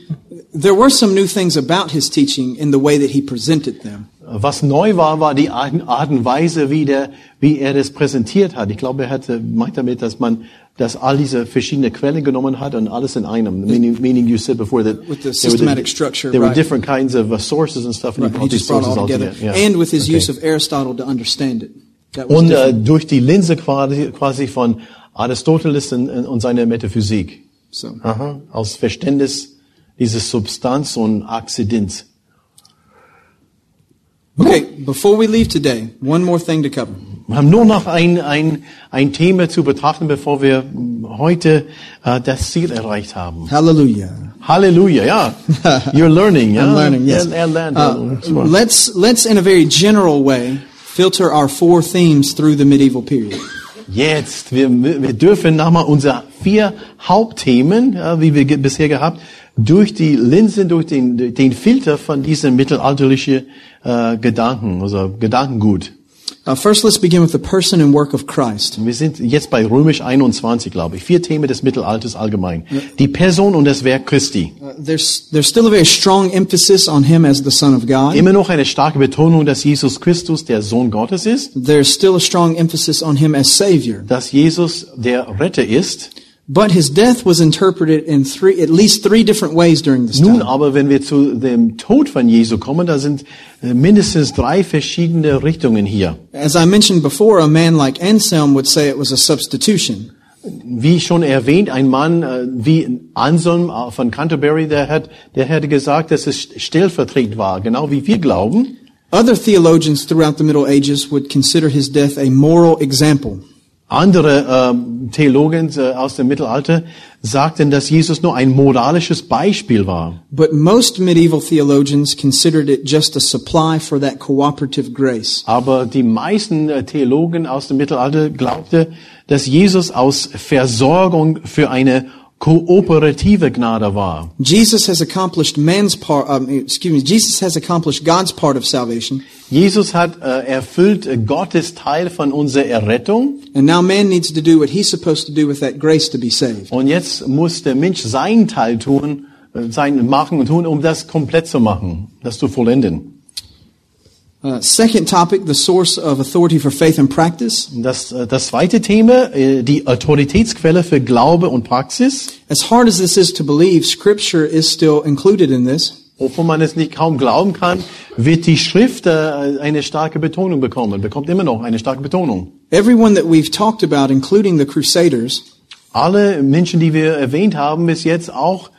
there were some new things about his teaching in the way that he presented them.
Was neu war, war die Art, Art und Weise, wie, der, wie er das präsentiert hat. Ich glaube, er hatte, meint damit, dass man, dass all diese verschiedene Quellen genommen hat und alles in einem. Meaning, meaning you said before that
With the
there were
systematic structure,
there were different kinds of uh, sources and stuff, and
Right,
he
he just brought all together.
Yeah.
And with his
Okay.
use of Aristotle to understand it. That was
Und
different.
durch die Linse quasi, quasi von Aristoteles und, und seiner Metaphysik.
So.
Aha, aus Verständnis dieses Substanz und Akzidenz.
Okay, before we leave today, one more thing to cover.
Wir haben nur noch ein, ein, ein Thema zu betrachten, bevor wir heute äh, das Ziel erreicht haben.
Hallelujah.
Halleluja, ja. You're learning, ja.
I'm learning, yes.
Er, er lernt.
Uh, let's, let's, in a very general way, filter our four themes through the medieval period.
Jetzt, wir, wir dürfen nochmal unsere vier Hauptthemen, ja, wie wir bisher gehabt, durch die Linsen, durch den, den Filter von diesem mittelalterlichen äh, Gedanken, also Gedankengut.
First, let's begin with the person and work of Christ.
Wir sind jetzt bei Römisch 21, glaube ich. Vier Themen des Mittelalters allgemein. Die Person und das Werk Christi.
Uh, there's, there's still a very strong emphasis on him as the Son of God.
Immer noch eine starke Betonung, dass Jesus Christus der Sohn Gottes ist,
There's still a strong emphasis on him as Savior.
dass Jesus der Retter ist.
But his death was interpreted in three, at least three different ways during this
Nun
time.
aber, wenn wir zu dem Tod von Jesu kommen, da sind äh, mindestens drei verschiedene Richtungen hier.
As I mentioned before, a man like Anselm would say it was a substitution.
Wie schon erwähnt, ein Mann äh, wie Anselm äh, von Canterbury, der hat, der hätte gesagt, dass es stellvertretend war, genau wie wir glauben.
Other theologians throughout the Middle Ages would consider his death a moral example.
Andere ähm, Theologen äh, aus dem Mittelalter sagten, dass Jesus nur ein moralisches Beispiel war.
But most medieval theologians considered it just a supply for that cooperative grace.
Aber die meisten äh, Theologen aus dem Mittelalter glaubten, dass Jesus aus Versorgung für eine kooperative Gnade war.
Jesus has accomplished man's part, um, excuse me, Jesus has accomplished God's part of salvation,
Jesus hat äh, erfüllt äh, Gottes Teil von unserer Errettung
and now man needs to do what he's supposed to do with that grace to be saved.
und jetzt muss der Mensch seinen Teil tun, äh, sein machen und tun, um das komplett zu machen, das zu vollenden.
Uh, second topic, the source of authority for faith and practice.
Das, äh, das zweite Thema, äh, die Autoritätsquelle für Glaube und Praxis.
As hard as this is to believe, scripture is still included in this.
obwohl man es nicht kaum glauben kann, wird die Schrift äh, eine starke Betonung bekommen, bekommt immer noch eine starke Betonung.
Everyone that we've talked about, including the Crusaders,
Alle Menschen, die wir erwähnt haben, bis jetzt auch,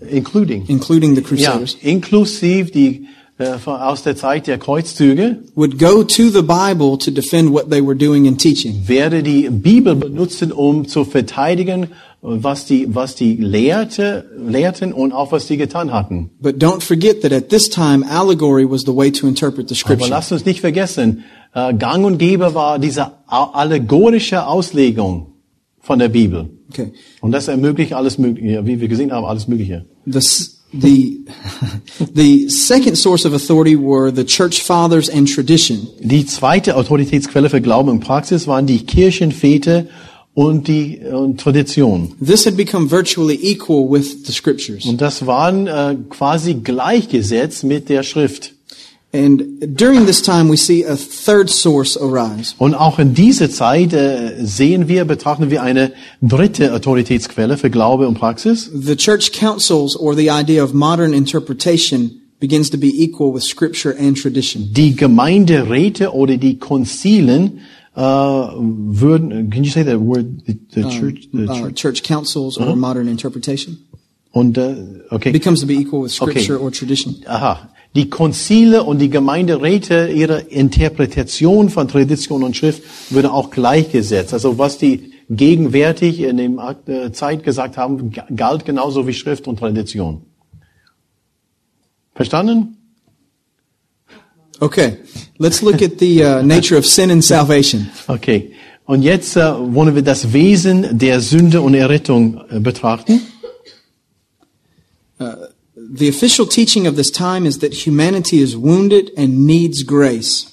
including,
including the
ja,
Crusaders,
inklusiv die äh, von- aus der Zeit der Kreuzzüge,
would go to the Bible to defend what they were doing and teaching.
werde die Bibel benutzen, um zu verteidigen, was die, was die lehrte, lehrten und auch was die getan hatten.
But don't forget that at this time, allegory was the way to interpret the
Aber
scripture.
lasst uns nicht vergessen, äh, Gang und Gäbe war diese allegorische Auslegung von der Bibel.
Okay.
Und das ermöglicht alles Mögliche, wie wir gesehen haben, alles Mögliche.
The, s- the, the second source of authority were the church fathers and tradition.
Die zweite Autoritätsquelle für Glauben und Praxis waren die Kirchenväter und die und Tradition.
This had become virtually equal with the scriptures.
Und das waren äh, quasi gleichgesetzt mit der Schrift.
And during this time, we see a third source arise.
Und auch in dieser Zeit äh, sehen wir, betrachten wir eine dritte Autoritätsquelle für Glaube und Praxis.
The church councils, or the idea of modern interpretation, begins to be equal with scripture and tradition.
Die Gemeinderäte oder die Konzilen äh, würden, can you say that word, the, the church, the
Uh,
church?
church councils or modern interpretation
Und, äh, okay.
becomes to be equal with scripture
Okay.
or tradition.
Aha. Die Konzile und die Gemeinderäte, ihre Interpretation von Tradition und Schrift würde auch gleichgesetzt. Also was die gegenwärtig in dem Akt- äh, Zeit gesagt haben, ga- galt genauso wie Schrift und Tradition. Verstanden?
Okay, let's look at the uh, nature of sin and salvation.
Okay. Und jetzt äh, wollen wir das Wesen der Sünde und Errettung äh, betrachten.
The official teaching of this time is that humanity is wounded and needs grace.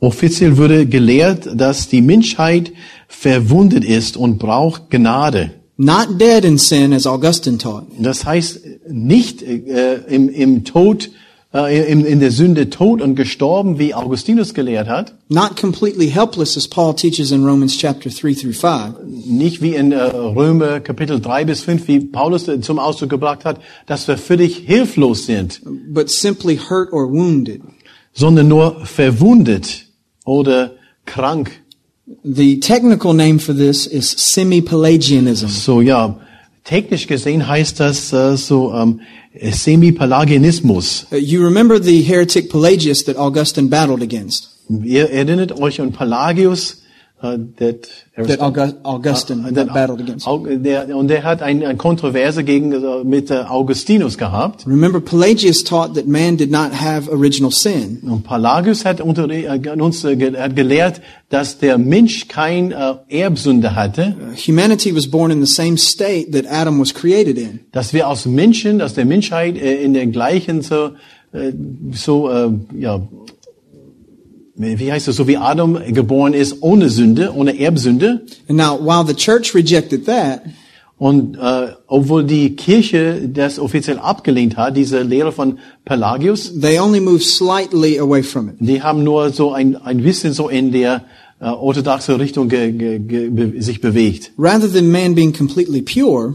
Offiziell würde gelehrt, dass die Menschheit verwundet ist und braucht Gnade.
Not dead in sin, as Augustine taught,
Das heißt nicht äh, im, im Tod, äh, im, in der Sünde tot und gestorben, wie Augustinus gelehrt hat.
not completely helpless, as Paul teaches in Romans chapter 3 through 5,
Nicht wie in äh, Römer Kapitel 3 bis 5, wie Paulus äh, zum Ausdruck gebracht hat, dass wir völlig hilflos sind,
but simply hurt or wounded.
sondern nur verwundet oder krank.
The technical name for this is semi-Pelagianism.
So ja, technisch gesehen heißt das äh, so ähm, Semi-Pelagianismus.
Uh, you remember the heretic Pelagius that Augustine battled against?
Ihr erinnert euch an Pelagius, äh, that,
That Augu- Augustine
Ah, that-
battled against.
Der, und der hat ein, ein Kontroverse gegen, äh, mit äh, Augustinus gehabt.
Remember, Pelagius taught that man did not have original sin.
Und Pelagius hat unter, äh, uns hat gelehrt, dass der Mensch kein Erbsünde hatte,
Humanity was born in the same state that Adam was created in.
dass wir aus Menschen, aus der Menschheit in den gleichen so, so ja, wie heißt es, so wie Adam geboren ist, ohne Sünde, ohne Erbsünde.
And now, while the church rejected that,
Und äh, obwohl die Kirche das offiziell abgelehnt hat, diese Lehre von Pelagius,
they only moved slightly away from it.
die haben nur so ein, ein bisschen so in der äh, orthodoxe Richtung ge, ge, ge, sich bewegt.
Rather than man being completely pure,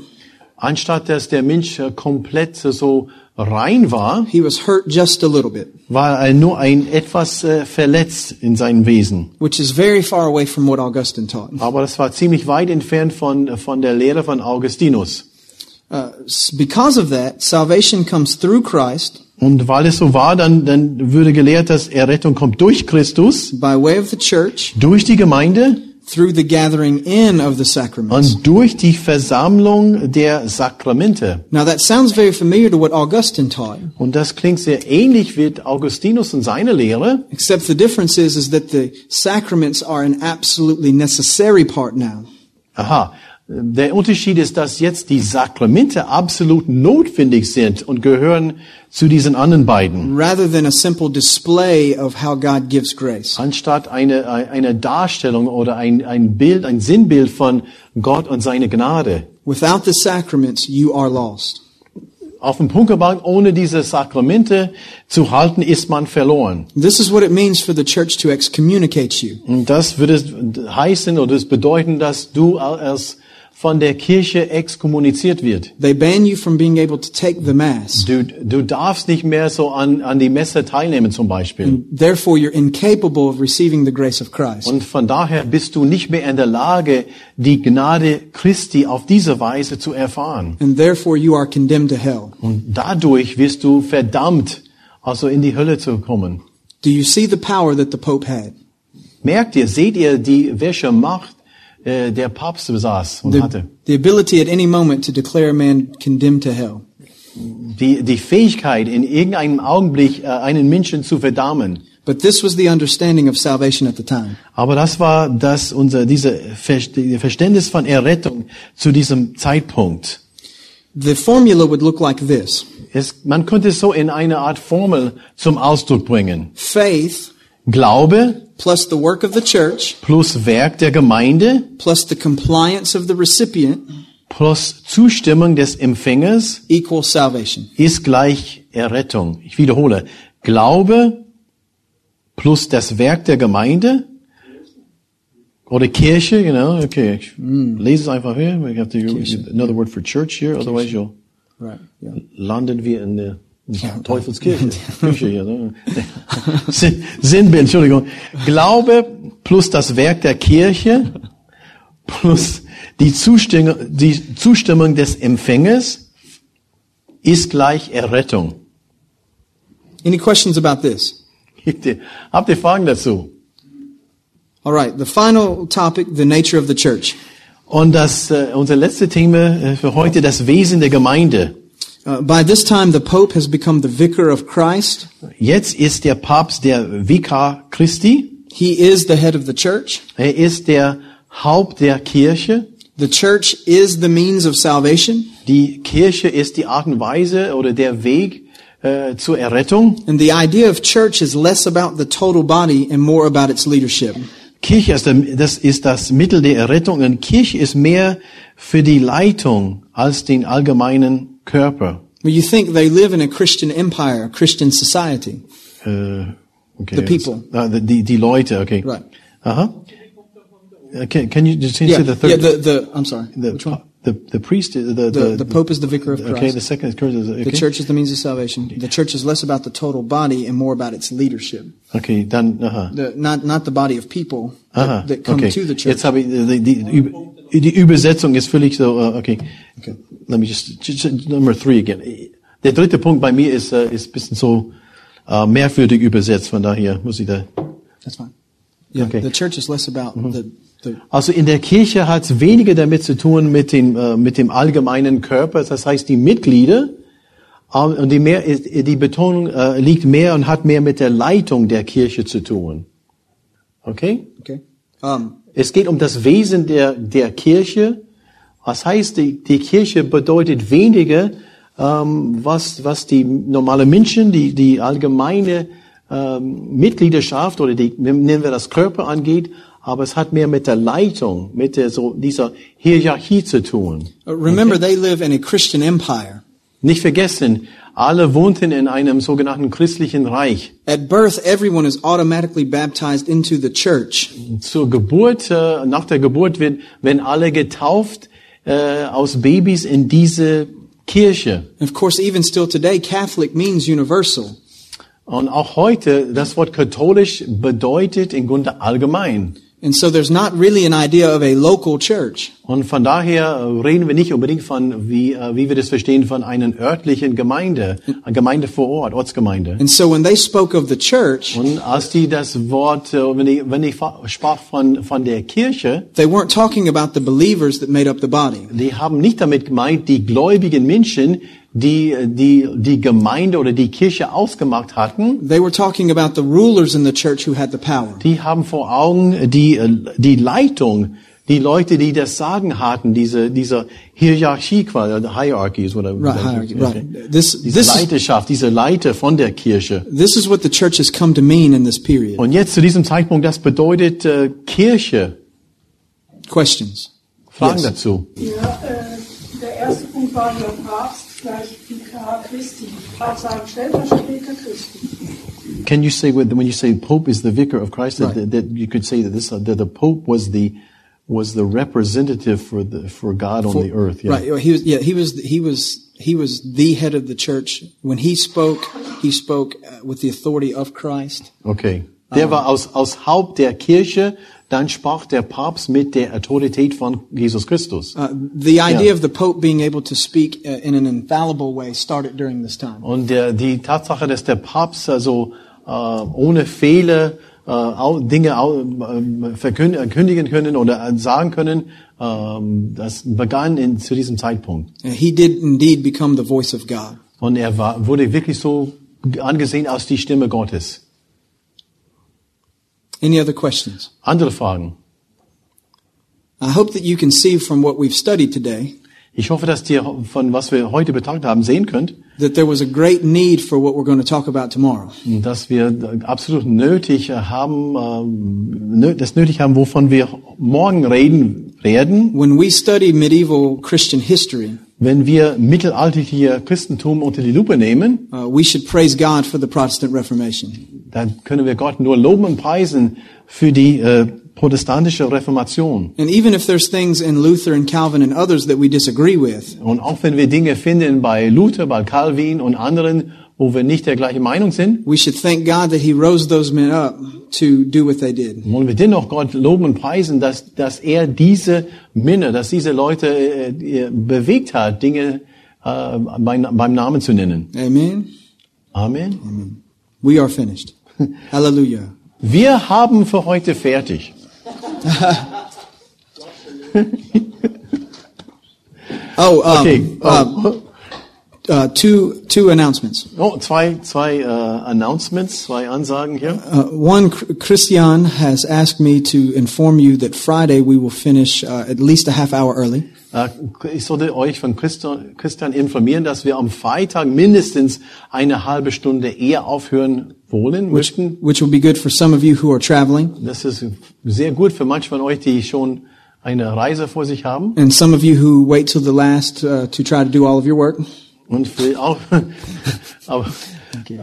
Anstatt dass der Mensch äh, komplett so rein war,
he was hurt just a little bit,
war er nur ein etwas äh, verletzt in seinem Wesen.
which is very far away from what Augustine taught.
Aber das war ziemlich weit entfernt von, von der Lehre von Augustinus.
Uh, because of that, salvation comes through Christ
Und weil es so war, dann, dann würde gelehrt, dass Errettung kommt durch Christus,
by way of the church
durch die Gemeinde
through the gathering in of the sacraments.
und durch die Versammlung der Sakramente.
Now that sounds very familiar to what Augustine taught,
Und das klingt sehr ähnlich wie Augustinus und seine Lehre.
except the difference is, is that the sacraments are an absolutely necessary part now.
Aha. Der Unterschied ist, dass jetzt die Sakramente absolut notwendig sind und gehören zu diesen anderen beiden.
rather than a simple display of how God gives grace.
Anstatt eine, eine Darstellung oder ein, ein Bild, ein Sinnbild von Gott und seine Gnade.
Without the sacraments, you are lost.
Auf dem Punkt gebracht, ohne diese Sakramente zu halten, ist man verloren.
This is what it means for the church to excommunicate you.
Und das würde heißen oder es bedeuten, dass du als von der Kirche exkommuniziert wird.
They ban you from being able to take the Mass.
Du, du darfst nicht mehr so an, an die Messe teilnehmen zum Beispiel.
Therefore, you're incapable of receiving the grace of Christ.
Und von daher bist du nicht mehr in der Lage, die Gnade Christi auf diese Weise zu erfahren.
And therefore, you are condemned to hell.
Und dadurch wirst du verdammt, also in die Hölle zu kommen.
Do you see the power that the Pope had?
Merkt ihr, seht ihr die, welche Macht äh, der Papst besaß und
The,
hatte?
the ability at any moment to declare a man condemned to hell.
Die, die Fähigkeit, in irgendeinem Augenblick äh, einen Menschen zu verdammen.
But this was the understanding of salvation at the time.
Aber das war das unser diese Ver- die Verständnis von Errettung zu diesem Zeitpunkt.
The formula would look like this.
Es, man könnte es so in eine Art Formel zum Ausdruck bringen.
Faith
Glaube
plus the work of the church
plus Werk der Gemeinde
plus the compliance of the recipient
plus Zustimmung des Empfängers
equals salvation.
ist gleich Errettung. Ich wiederhole. Glaube plus das Werk der Gemeinde oder Kirche, genau, okay. Ich lese es einfach hier. We have to use another word for church here, otherwise you'll
Right. Yeah.
landen wir in der Teufelskirche. Kirche hier, ne? Sin- Sinnbild, Entschuldigung. Glaube plus das Werk der Kirche plus die Zustimmung, die Zustimmung des Empfängers ist gleich Errettung.
Any questions about this?
Habt ihr- Habt ihr Fragen dazu?
All right. The final topic, the nature of the church.
Und das, äh, unser letztes Thema äh, für heute, das Wesen der Gemeinde.
Uh, by this time, the Pope has become the vicar of Christ.
Jetzt ist der Papst der Vikar Christi.
He is the head of the church.
Er ist der Haupt der Kirche.
The church is the means of salvation.
Die Kirche ist die Art und Weise oder der Weg äh, zur Errettung.
And the idea of church is less about the total body and more about its leadership.
Kirche ist, das ist das Mittel der Errettung und Kirche ist mehr für die Leitung als den allgemeinen Körper.
Well, you think they live in a Christian empire, a Christian society.
Äh, okay.
The people.
Ah, die, die, die Leute, okay.
Right.
Aha. Uh, Can, can you just
Yeah,
say the third?
yeah,
third?
the, the, I'm sorry.
the,
Which one?
the, the priest, uh, the, the,
The, the Pope is the vicar of Christ.
Okay, the second is Christ. Okay.
The church is the means of salvation. The church is less about the total body and more about its leadership.
Okay, dann, aha. Uh-huh.
The, not, not the body of people
Aha,
that, uh-huh. that come
okay.
to the church.
Jetzt habe ich, die, die, Üb- die Übersetzung ist völlig so, uh, okay. okay. Let me just, number three again. Der dritte Punkt bei mir ist, uh, ist ein bisschen so uh, merkwürdig übersetzt, von daher muss ich da.
That's fine. Yeah,
Okay.
the church is less about the, the,
Also in der Kirche hat es weniger damit zu tun mit dem, äh, mit dem allgemeinen Körper, das heißt die Mitglieder, ähm, und die, mehr, die Betonung äh, liegt mehr und hat mehr mit der Leitung der Kirche zu tun. Okay?
okay. Um,
Es geht um das Wesen der, der Kirche. Was heißt, die, die Kirche bedeutet weniger, ähm, was, was die normale Menschen, die, die allgemeine ähm, Mitgliedschaft oder die, nennen wir das Körper angeht, aber es hat mehr mit der Leitung, mit der, so, dieser Hierarchie zu tun.
remember, they live in a Christian empire.
Nicht vergessen, alle wohnten in einem sogenannten christlichen Reich.
At birth, everyone is automatically baptized into the church.
Zur Geburt, äh, nach der Geburt wird, werden alle getauft äh, aus Babys in diese Kirche.
And of course, even still today, Catholic means universal.
Und auch heute, das Wort katholisch bedeutet im Grunde allgemein.
And so there's not really an idea of a local church.
Und von daher reden wir nicht unbedingt von, wie, äh, wie wir das verstehen, von einer örtlichen Gemeinde, eine Gemeinde vor Ort, Ortsgemeinde.
And so when they spoke of the church,
Und als die das Wort, äh, wenn ich, wenn ich sprach von, von der Kirche,
they weren't talking about the believers that made up the body.
die haben nicht damit gemeint, die gläubigen Menschen, die, die, die Gemeinde oder die Kirche ausgemacht hatten,
They were talking about the rulers in the church who had the power.
die haben vor Augen die, äh, die Leitung, die Leute, die das Sagen hatten, diese, diese Hierarchie quasi, Hierarchy ist oder
Right, hierarchy, right. This,
diese
this, is,
Leiterschaft, diese Leiter von der Kirche.
this is what the church has come to mean in this period.
Und jetzt zu diesem Zeitpunkt, das bedeutet äh, Kirche.
Questions?
Fragen
Yes.
dazu.
Ja, äh, der erste Punkt war der Papst gleich Vikar Christi. Also Stellvertreter Christi.
Can you say when when you say Pope is the vicar of Christ that,
Right.
that, you could say that this that the Pope was the was the representative for the for God on
For-
the earth. Yeah.
Right. He was. Yeah. He was. He was. He was the head of the church. When he spoke, he spoke uh, with the authority of Christ.
Okay. Der war aus, aus Haupt der Kirche, dann sprach der Papst mit der Autorität von Jesus Christus.
Uh, the idea
Yeah.
of the Pope being able to speak uh, in an infallible way started during this time.
Und der, die Tatsache, dass der Papst also äh, ohne Fehler äh, Dinge verkün- verkündigen können oder äh, sagen können, ähm, das begann in, zu diesem Zeitpunkt.
He did indeed become the voice of God.
Und er war, wurde wirklich so angesehen als die Stimme Gottes.
Any other questions?
Andere Fragen?
I hope that you can see from what we've studied today
Ich hoffe, dass ihr von was wir heute betrachtet haben sehen könnt,
that there was a great need for what we're going to talk about tomorrow.
dass wir absolut nötig haben, nö- das nötig haben, wovon wir morgen reden werden,
When we study medieval Christian history,
wenn wir mittelalterliche Christentum unter die Lupe nehmen.
uh, we should praise God for the Protestant Reformation.
Dann können wir Gott nur loben und preisen für die äh, protestantische Reformation.
And even if there's things in Luther and Calvin and others that we disagree with,
Und auch wenn wir Dinge finden bei Luther, bei Calvin und anderen, wo wir nicht der gleichen Meinung sind,
we should thank God that He rose those men up to do what they did.
wollen wir dennoch Gott loben und preisen, dass, dass er diese Männer, dass diese Leute äh, äh, bewegt hat, Dinge äh, beim, beim Namen zu nennen.
Amen.
Amen.
We are finished. Hallelujah.
Wir haben für heute fertig.
Oh, um,
Okay.
uh, uh, two two announcements.
Oh, zwei, zwei äh, Announcements, zwei Ansagen hier.
Uh, one, Chr- Christian has asked me to inform you that Friday we will finish uh, at least a half hour early.
Äh, Ich sollte euch von Christian, Christian informieren, dass wir am Freitag mindestens eine halbe Stunde eher aufhören wollen, möchten.
which will be good for some of you who are traveling,
Das ist sehr gut für manche von euch, die schon eine Reise vor sich haben.
and some of you who wait till the last uh, to try to do all of your work.
Und für auch, aber,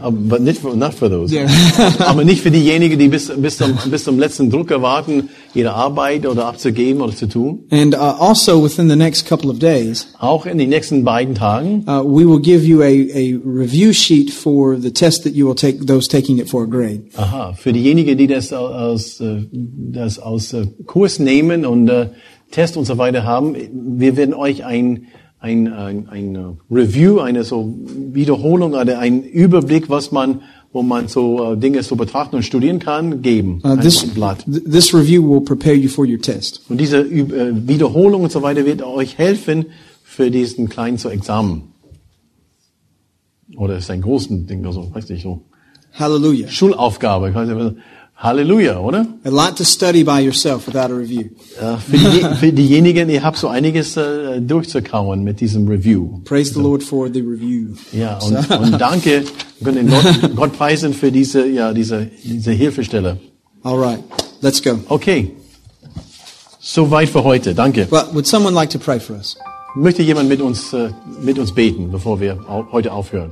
aber nicht für, not for those.
Yeah.
aber nicht für diejenigen, die bis, bis, zum, bis zum letzten Drucker warten, ihre Arbeit oder abzugeben oder zu tun.
And uh, also within the next couple of days,
Auch in den nächsten beiden Tagen
uh, we will give you a, a review sheet for the test that you will take, those taking it for a grade.
Aha, für diejenigen, die das aus, äh, das aus äh, Kurs nehmen und äh, Test und so weiter haben, wir werden euch ein, ein, ein, ein äh, Review, eine so Wiederholung oder ein Überblick, was man, wo man so äh, Dinge so betrachten und studieren kann, geben.
Uh, this,
Blatt.
th- this review will prepare you for your test.
Und diese äh, Wiederholung und so weiter wird euch helfen für diesen kleinen so Examen. Oder ist ein großen Ding, also, weiß nicht, so.
Hallelujah.
Schulaufgabe. Halleluja, oder?
A lot to study by yourself without a review.
Ja, für, die, für diejenigen, ihr habt so einiges äh, durchzukauen mit diesem Review.
Praise the Lord for the review.
Ja, und, und danke, wir können Gott, Gott preisen für diese, ja, diese, diese Hilfestelle.
All right, let's go.
Okay. Soweit für heute. Danke.
Well, would someone like to pray for us?
Möchte jemand mit uns, äh, mit uns beten, bevor wir au heute aufhören?